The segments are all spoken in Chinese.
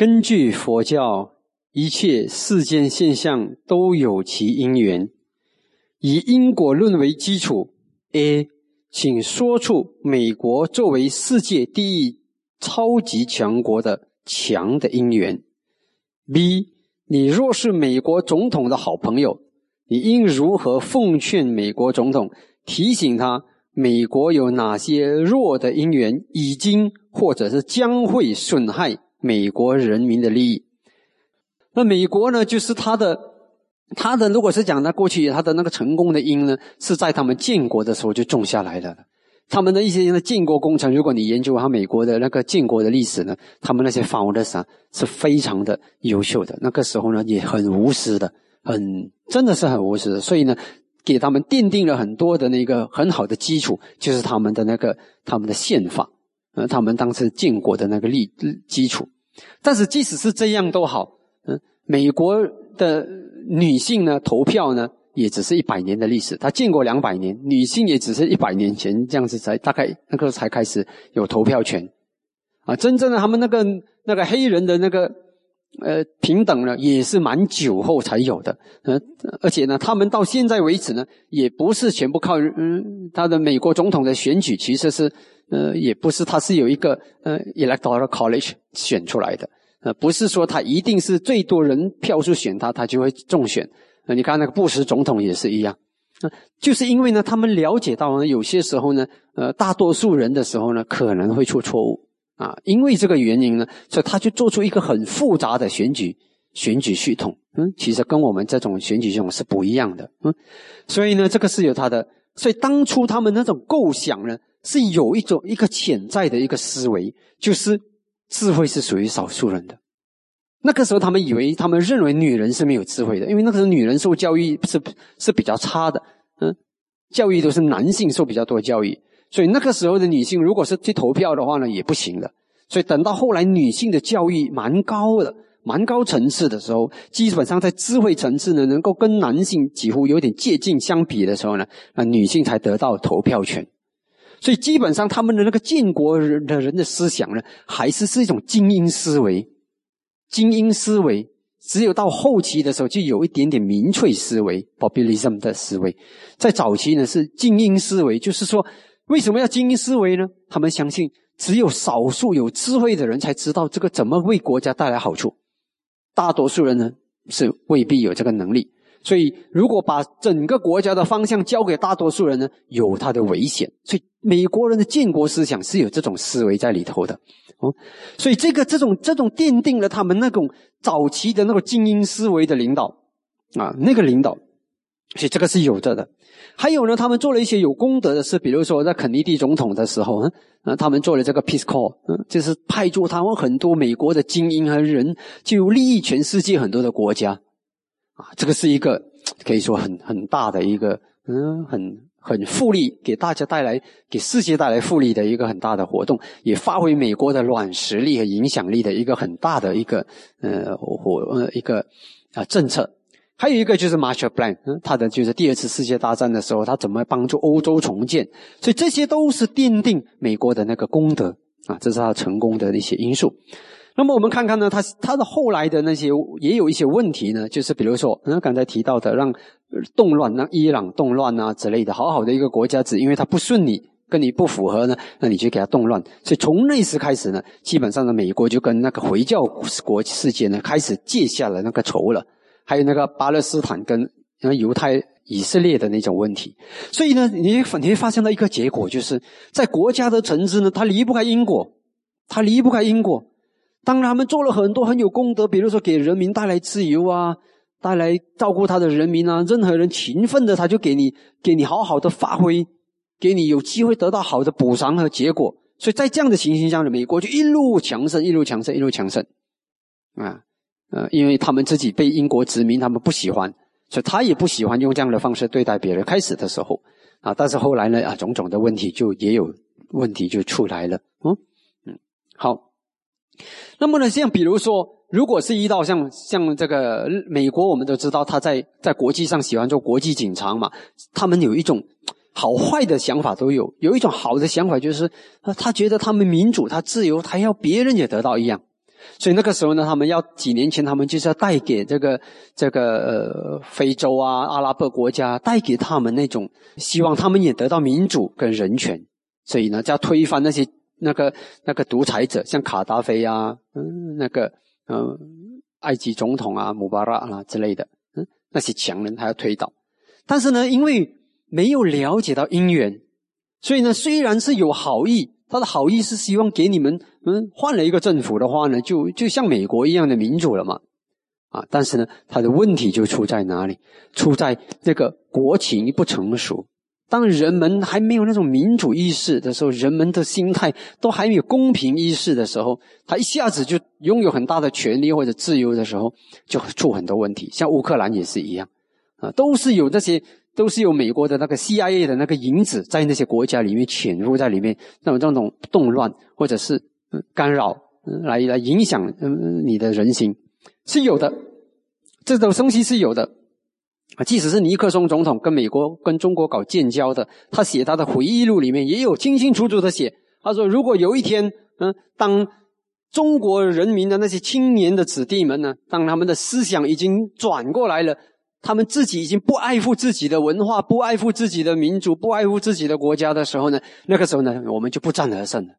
根据佛教，一切世间现象都有其因缘，以因果论为基础。A，请说出美国作为世界第一超级强国的强的因缘。B，你若是美国总统的好朋友，你应如何奉劝美国总统，提醒他美国有哪些弱的因缘，已经或者是将会损害？美国人民的利益，那美国呢？就是他的，他的，如果是讲他过去他的那个成功的因呢，是在他们建国的时候就种下来的。他们的一些的建国工程，如果你研究他美国的那个建国的历史呢，他们那些 founders，是非常的优秀的。那个时候呢，也很无私的，很真的是很无私的。所以呢，给他们奠定了很多的那个很好的基础，就是他们的那个他们的宪法。呃，他们当时建国的那个立基础，但是即使是这样都好，嗯，美国的女性呢投票呢，也只是一百年的历史。她建国两百年，女性也只是一百年前这样子才大概那个才开始有投票权，啊，真正的他们那个那个黑人的那个呃平等呢，也是蛮久后才有的，呃，而且呢，他们到现在为止呢，也不是全部靠嗯他的美国总统的选举，其实是。呃，也不是，他是有一个呃，electoral college 选出来的，呃，不是说他一定是最多人票数选他，他就会中选。呃，你看那个布什总统也是一样，啊，就是因为呢，他们了解到呢，有些时候呢，呃，大多数人的时候呢，可能会出错误啊，因为这个原因呢，所以他就做出一个很复杂的选举选举系统，嗯，其实跟我们这种选举系统是不一样的，嗯，所以呢，这个是有他的，所以当初他们那种构想呢。是有一种一个潜在的一个思维，就是智慧是属于少数人的。那个时候，他们以为他们认为女人是没有智慧的，因为那个时候女人受教育是是比较差的，嗯，教育都是男性受比较多教育，所以那个时候的女性如果是去投票的话呢，也不行的。所以等到后来女性的教育蛮高的、蛮高层次的时候，基本上在智慧层次呢，能够跟男性几乎有点接近相比的时候呢，那女性才得到投票权。所以基本上，他们的那个建国人的人的思想呢，还是是一种精英思维。精英思维只有到后期的时候，就有一点点民粹思维 （populism） 的思维。在早期呢，是精英思维，就是说，为什么要精英思维呢？他们相信，只有少数有智慧的人才知道这个怎么为国家带来好处，大多数人呢是未必有这个能力。所以，如果把整个国家的方向交给大多数人呢，有它的危险。所以，美国人的建国思想是有这种思维在里头的，哦。所以，这个这种这种奠定了他们那种早期的那个精英思维的领导啊，那个领导，所以这个是有着的。还有呢，他们做了一些有功德的事，比如说在肯尼迪总统的时候，嗯，他们做了这个 Peace Corps，嗯，就是派驻他们很多美国的精英和人，就利益全世界很多的国家。啊，这个是一个可以说很很大的一个，嗯，很很富利，给大家带来，给世界带来富利的一个很大的活动，也发挥美国的软实力和影响力的一个很大的一个，呃，活呃一个啊政策。还有一个就是 Marshall Plan，嗯，他的就是第二次世界大战的时候，他怎么帮助欧洲重建，所以这些都是奠定美国的那个功德啊，这是他成功的一些因素。那么我们看看呢，他他的后来的那些也有一些问题呢，就是比如说，嗯，刚才提到的让动乱，让伊朗动乱啊之类的，好好的一个国家，只因为他不顺你，跟你不符合呢，那你就给他动乱。所以从那时开始呢，基本上呢，美国就跟那个回教国世界呢开始结下了那个仇了。还有那个巴勒斯坦跟犹太以色列的那种问题。所以呢，你你会发现到一个结果，就是在国家的层次呢，它离不开因果，它离不开因果。当他们做了很多很有功德，比如说给人民带来自由啊，带来照顾他的人民啊，任何人勤奋的，他就给你给你好好的发挥，给你有机会得到好的补偿和结果。所以在这样的情形下，美国就一路强盛，一路强盛，一路强盛，啊，呃，因为他们自己被英国殖民，他们不喜欢，所以他也不喜欢用这样的方式对待别人。开始的时候啊，但是后来呢啊，种种的问题就也有问题就出来了，嗯嗯，好。那么呢，像比如说，如果是遇到像像这个美国，我们都知道他在在国际上喜欢做国际警察嘛，他们有一种好坏的想法都有。有一种好的想法就是，他觉得他们民主，他自由，他要别人也得到一样。所以那个时候呢，他们要几年前，他们就是要带给这个这个呃非洲啊阿拉伯国家，带给他们那种希望，他们也得到民主跟人权。所以呢，就要推翻那些那个那个独裁者，像卡达菲啊，嗯，那个嗯埃及总统啊穆巴拉啊之类的，嗯，那些强人，他要推倒。但是呢，因为没有了解到因缘，所以呢，虽然是有好意。他的好意是希望给你们，嗯，换了一个政府的话呢，就就像美国一样的民主了嘛，啊，但是呢，他的问题就出在哪里？出在这个国情不成熟。当人们还没有那种民主意识的时候，人们的心态都还没有公平意识的时候，他一下子就拥有很大的权利或者自由的时候，就出很多问题。像乌克兰也是一样，啊，都是有这些。都是有美国的那个 CIA 的那个影子在那些国家里面潜入在里面，那种这种动乱或者是干扰，来来影响嗯你的人心是有的，这种东西是有的啊。即使是尼克松总统跟美国跟中国搞建交的，他写他的回忆录里面也有清清楚楚的写，他说如果有一天嗯，当中国人民的那些青年的子弟们呢，当他们的思想已经转过来了。他们自己已经不爱护自己的文化，不爱护自己的民族，不爱护自己的国家的时候呢？那个时候呢，我们就不战而胜了。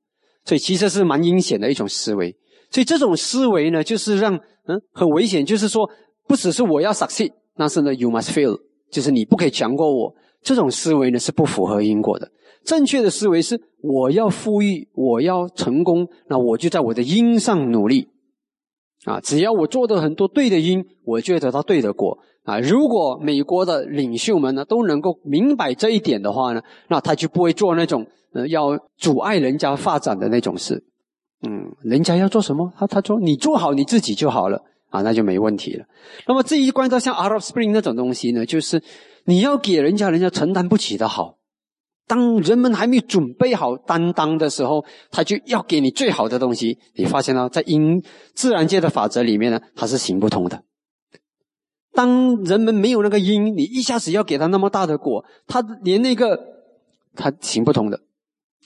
所以其实是蛮阴险的一种思维。所以这种思维呢，就是让嗯很危险。就是说，不只是我要 succeed，但是呢，you must fail，就是你不可以强过我。这种思维呢是不符合因果的。正确的思维是我要富裕，我要成功，那我就在我的因上努力啊。只要我做的很多对的因，我就会得到对的果。啊，如果美国的领袖们呢都能够明白这一点的话呢，那他就不会做那种呃要阻碍人家发展的那种事。嗯，人家要做什么，他他说你做好你自己就好了啊，那就没问题了。那么这一关到像 Arab Spring 那种东西呢，就是你要给人家，人家承担不起的好。当人们还没准备好担当的时候，他就要给你最好的东西。你发现了，在因自然界的法则里面呢，它是行不通的。当人们没有那个因，你一下子要给他那么大的果，他连那个他行不通的。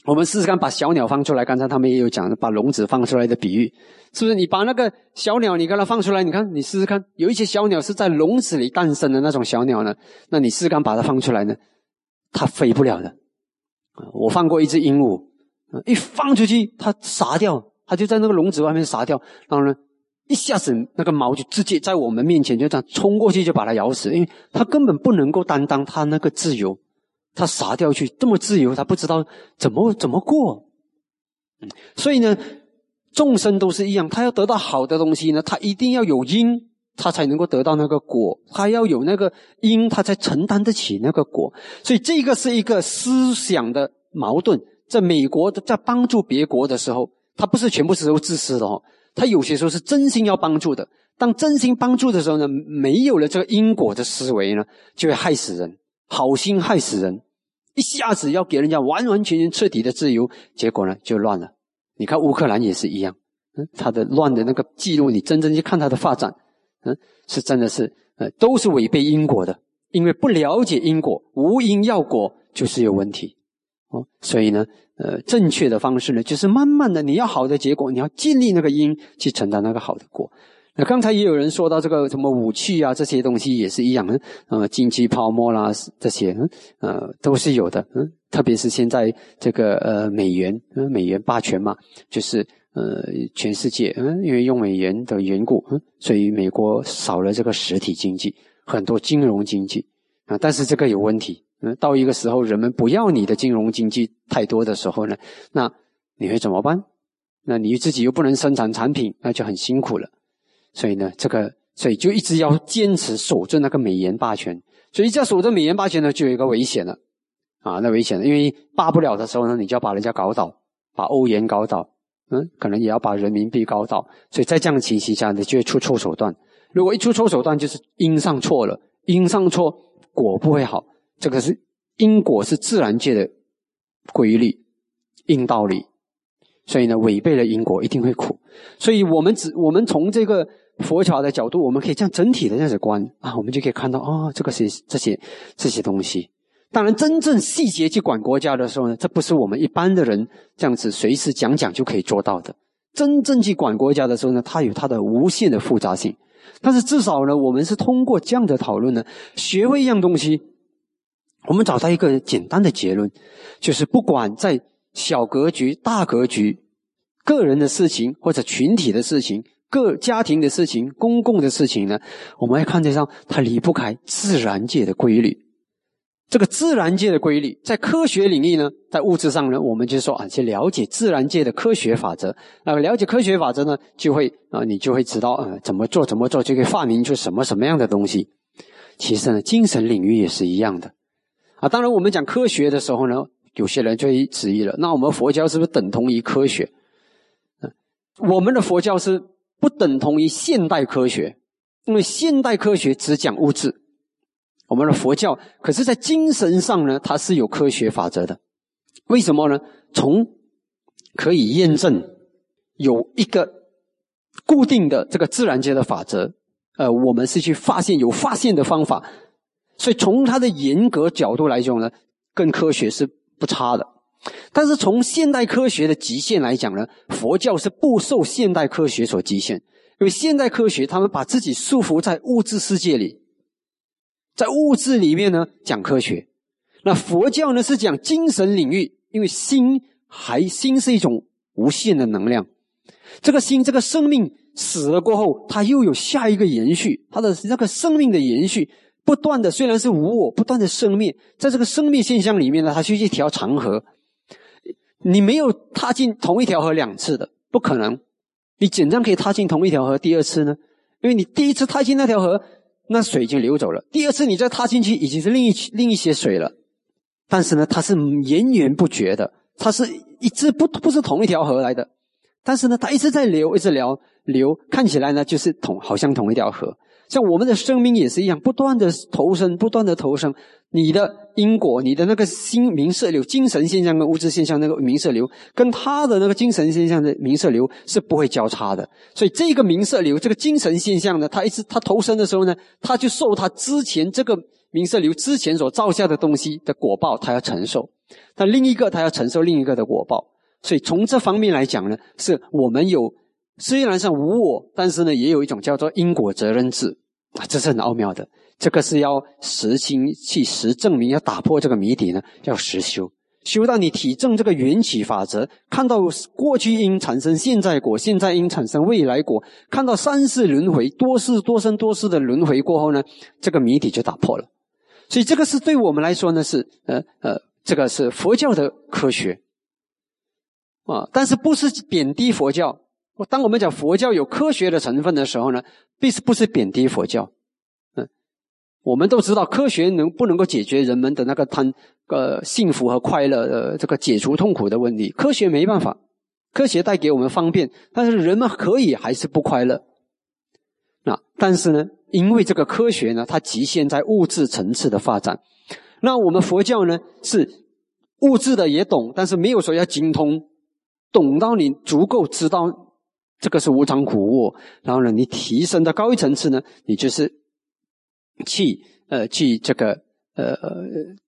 我们试试看，把小鸟放出来。刚才他们也有讲，把笼子放出来的比喻，是不是？你把那个小鸟，你给它放出来，你看，你试试看，有一些小鸟是在笼子里诞生的那种小鸟呢，那你试试看把它放出来呢，它飞不了的。我放过一只鹦鹉，一放出去，它傻掉，它就在那个笼子外面傻掉，然后呢？一下子，那个毛就直接在我们面前就这样冲过去，就把它咬死。因为它根本不能够担当它那个自由，它傻掉去这么自由，它不知道怎么怎么过。所以呢，众生都是一样，他要得到好的东西呢，他一定要有因，他才能够得到那个果。他要有那个因，他才承担得起那个果。所以这个是一个思想的矛盾。在美国在帮助别国的时候，他不是全部时候自私的哦。他有些时候是真心要帮助的，当真心帮助的时候呢，没有了这个因果的思维呢，就会害死人，好心害死人，一下子要给人家完完全全彻底的自由，结果呢就乱了。你看乌克兰也是一样，嗯，他的乱的那个记录，你真正去看他的发展，嗯，是真的是，呃，都是违背因果的，因为不了解因果，无因要果就是有问题。哦，所以呢，呃，正确的方式呢，就是慢慢的，你要好的结果，你要尽力那个因去承担那个好的果。那刚才也有人说到这个什么武器啊，这些东西也是一样的，呃，经济泡沫啦，这些，嗯呃，都是有的。嗯，特别是现在这个呃美元，美元霸权嘛，就是呃全世界，嗯，因为用美元的缘故，嗯，所以美国少了这个实体经济，很多金融经济啊，但是这个有问题。嗯，到一个时候，人们不要你的金融经济太多的时候呢，那你会怎么办？那你自己又不能生产产品，那就很辛苦了。所以呢，这个所以就一直要坚持守着那个美元霸权。所以要守着美元霸权呢，就有一个危险了啊，那危险了，因为霸不了的时候呢，你就要把人家搞倒，把欧元搞倒，嗯，可能也要把人民币搞倒。所以在这样的情形下你，就会出错手段。如果一出错手段，就是因上错了，因上错，果不会好。这个是因果，是自然界的规律、因道理，所以呢，违背了因果一定会苦。所以我们只我们从这个佛教的角度，我们可以这样整体的这样子观啊，我们就可以看到啊，这个是这些这些东西。当然，真正细节去管国家的时候呢，这不是我们一般的人这样子随时讲讲就可以做到的。真正去管国家的时候呢，它有它的无限的复杂性。但是至少呢，我们是通过这样的讨论呢，学会一样东西，我们找到一个简单的结论，就是不管在小格局、大格局、个人的事情或者群体的事情、各家庭的事情、公共的事情呢，我们要看得上它离不开自然界的规律。这个自然界的规律，在科学领域呢，在物质上呢，我们就说啊，去了解自然界的科学法则。那了解科学法则呢，就会啊，你就会知道啊，怎么做怎么做，就可以发明出什么什么样的东西。其实呢，精神领域也是一样的啊。当然，我们讲科学的时候呢，有些人就会质疑了：那我们佛教是不是等同于科学？嗯，我们的佛教是不等同于现代科学，因为现代科学只讲物质。我们的佛教，可是，在精神上呢，它是有科学法则的。为什么呢？从可以验证有一个固定的这个自然界的法则，呃，我们是去发现有发现的方法，所以从它的严格角度来讲呢，跟科学是不差的。但是从现代科学的极限来讲呢，佛教是不受现代科学所极限，因为现代科学他们把自己束缚在物质世界里。在物质里面呢，讲科学；那佛教呢是讲精神领域，因为心还心是一种无限的能量。这个心，这个生命死了过后，它又有下一个延续，它的那个生命的延续，不断的虽然是无我，不断的生灭，在这个生命现象里面呢，它是一条长河。你没有踏进同一条河两次的，不可能。你怎样可以踏进同一条河第二次呢？因为你第一次踏进那条河。那水已经流走了。第二次你再踏进去，已经是另一另一些水了。但是呢，它是源源不绝的，它是一直不不是同一条河来的。但是呢，它一直在流，一直流流，看起来呢就是同好像同一条河。像我们的生命也是一样，不断的投生，不断的投生。你的因果，你的那个心明色流，精神现象跟物质现象那个明色流，跟他的那个精神现象的明色流是不会交叉的。所以这个明色流，这个精神现象呢，他一直他投生的时候呢，他就受他之前这个明色流之前所造下的东西的果报，他要承受。但另一个他要承受另一个的果报。所以从这方面来讲呢，是我们有。虽然是无我，但是呢，也有一种叫做因果责任制啊，这是很奥妙的。这个是要实心去实证明，要打破这个谜底呢，要实修，修到你体证这个缘起法则，看到过去因产生现在果，现在因产生未来果，看到三世轮回，多世多生多世的轮回过后呢，这个谜底就打破了。所以这个是对我们来说呢，是呃呃，这个是佛教的科学啊，但是不是贬低佛教。我当我们讲佛教有科学的成分的时候呢，并不是贬低佛教。嗯，我们都知道科学能不能够解决人们的那个贪呃幸福和快乐的这个解除痛苦的问题？科学没办法，科学带给我们方便，但是人们可以还是不快乐。那但是呢，因为这个科学呢，它局限在物质层次的发展。那我们佛教呢，是物质的也懂，但是没有说要精通，懂到你足够知道。这个是无常苦无，然后呢，你提升到高一层次呢，你就是去呃去这个呃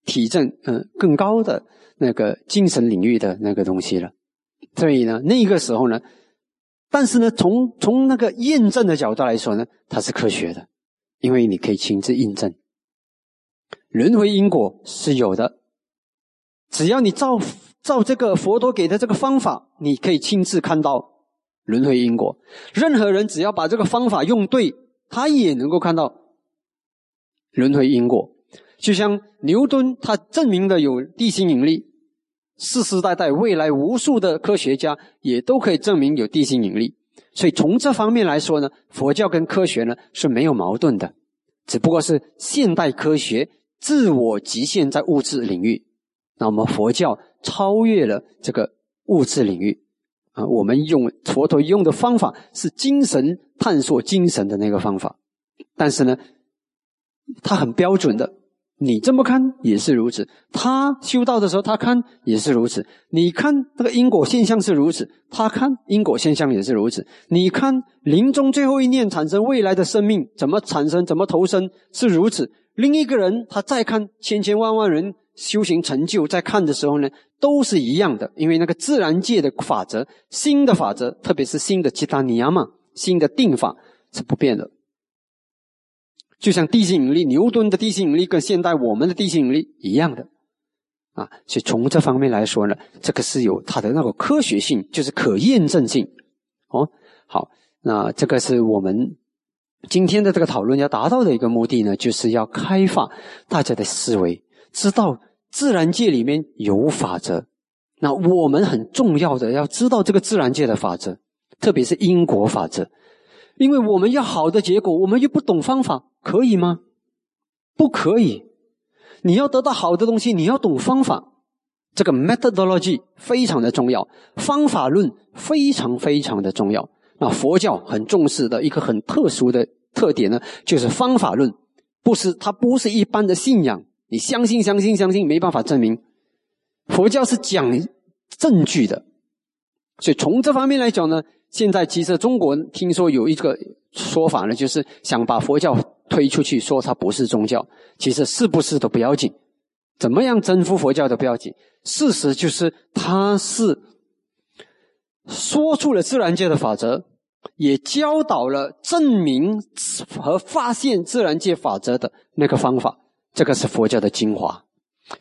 体证嗯更高的那个精神领域的那个东西了。所以呢，那个时候呢，但是呢，从从那个验证的角度来说呢，它是科学的，因为你可以亲自印证轮回因果是有的，只要你照照这个佛陀给的这个方法，你可以亲自看到。轮回因果，任何人只要把这个方法用对，他也能够看到轮回因果。就像牛顿，他证明的有地心引力，世世代代未来无数的科学家也都可以证明有地心引力。所以从这方面来说呢，佛教跟科学呢是没有矛盾的，只不过是现代科学自我极限在物质领域，那我们佛教超越了这个物质领域。啊，我们用佛陀用的方法是精神探索精神的那个方法，但是呢，它很标准的，你这么看也是如此。他修道的时候，他看也是如此。你看这个因果现象是如此，他看因果现象也是如此。你看临终最后一念产生未来的生命怎么产生，怎么投生是如此。另一个人他再看千千万万人修行成就，在看的时候呢，都是一样的。因为那个自然界的法则，新的法则，特别是新的吉达尼亚嘛，新的定法是不变的。就像地心引力，牛顿的地心引力跟现代我们的地心引力一样的，啊，所以从这方面来说呢，这个是有它的那个科学性，就是可验证性。哦，好，那这个是我们今天的这个讨论要达到的一个目的呢，就是要开放大家的思维，知道自然界里面有法则。那我们很重要的要知道这个自然界的法则，特别是因果法则。因为我们要好的结果，我们又不懂方法，可以吗？不可以。你要得到好的东西，你要懂方法。这个 methodology 非常的重要，方法论非常非常的重要。那佛教很重视的一个很特殊的特点呢，就是方法论，不是它不是一般的信仰，你相信相信相信没办法证明。佛教是讲证据的，所以从这方面来讲呢。现在其实中国听说有一个说法呢，就是想把佛教推出去，说它不是宗教。其实是不是都不要紧，怎么样征服佛教都不要紧。事实就是它是说出了自然界的法则，也教导了证明和发现自然界法则的那个方法。这个是佛教的精华。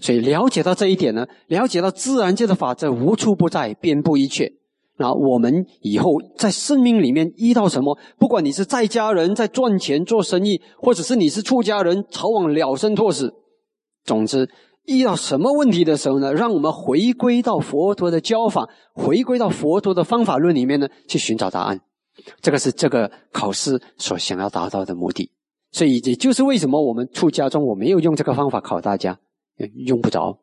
所以了解到这一点呢，了解到自然界的法则无处不在，遍布一切。那我们以后在生命里面遇到什么，不管你是在家人在赚钱做生意，或者是你是出家人逃往了生脱死，总之遇到什么问题的时候呢，让我们回归到佛陀的教法，回归到佛陀的方法论里面呢，去寻找答案。这个是这个考试所想要达到的目的。所以也就是为什么我们出家中我没有用这个方法考大家，用不着，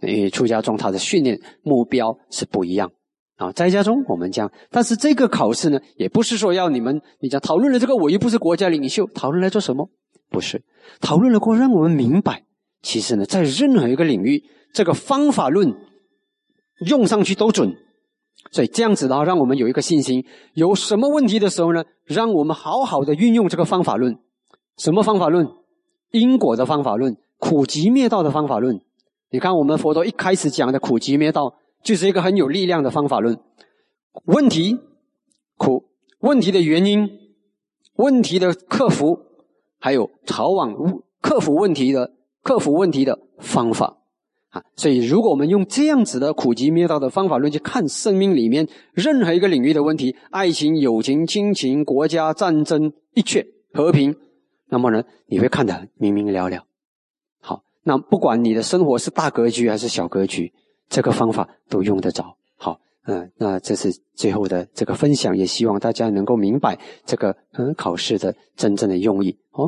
因为出家中他的训练目标是不一样。啊，在家中我们讲，但是这个考试呢，也不是说要你们，你讲讨论了这个，我又不是国家领袖，讨论来做什么？不是，讨论了过后让我们明白，其实呢，在任何一个领域，这个方法论用上去都准，所以这样子的话，让我们有一个信心，有什么问题的时候呢，让我们好好的运用这个方法论。什么方法论？因果的方法论，苦集灭道的方法论。你看，我们佛陀一开始讲的苦集灭道。就是一个很有力量的方法论。问题苦，问题的原因，问题的克服，还有逃往克服问题的克服问题的方法啊。所以，如果我们用这样子的苦集灭道的方法论去看生命里面任何一个领域的问题，爱情、友情、亲情、国家、战争、一切和平，那么呢，你会看得明明了了。好，那不管你的生活是大格局还是小格局。这个方法都用得着，好，嗯，那这是最后的这个分享，也希望大家能够明白这个嗯考试的真正的用意，哦。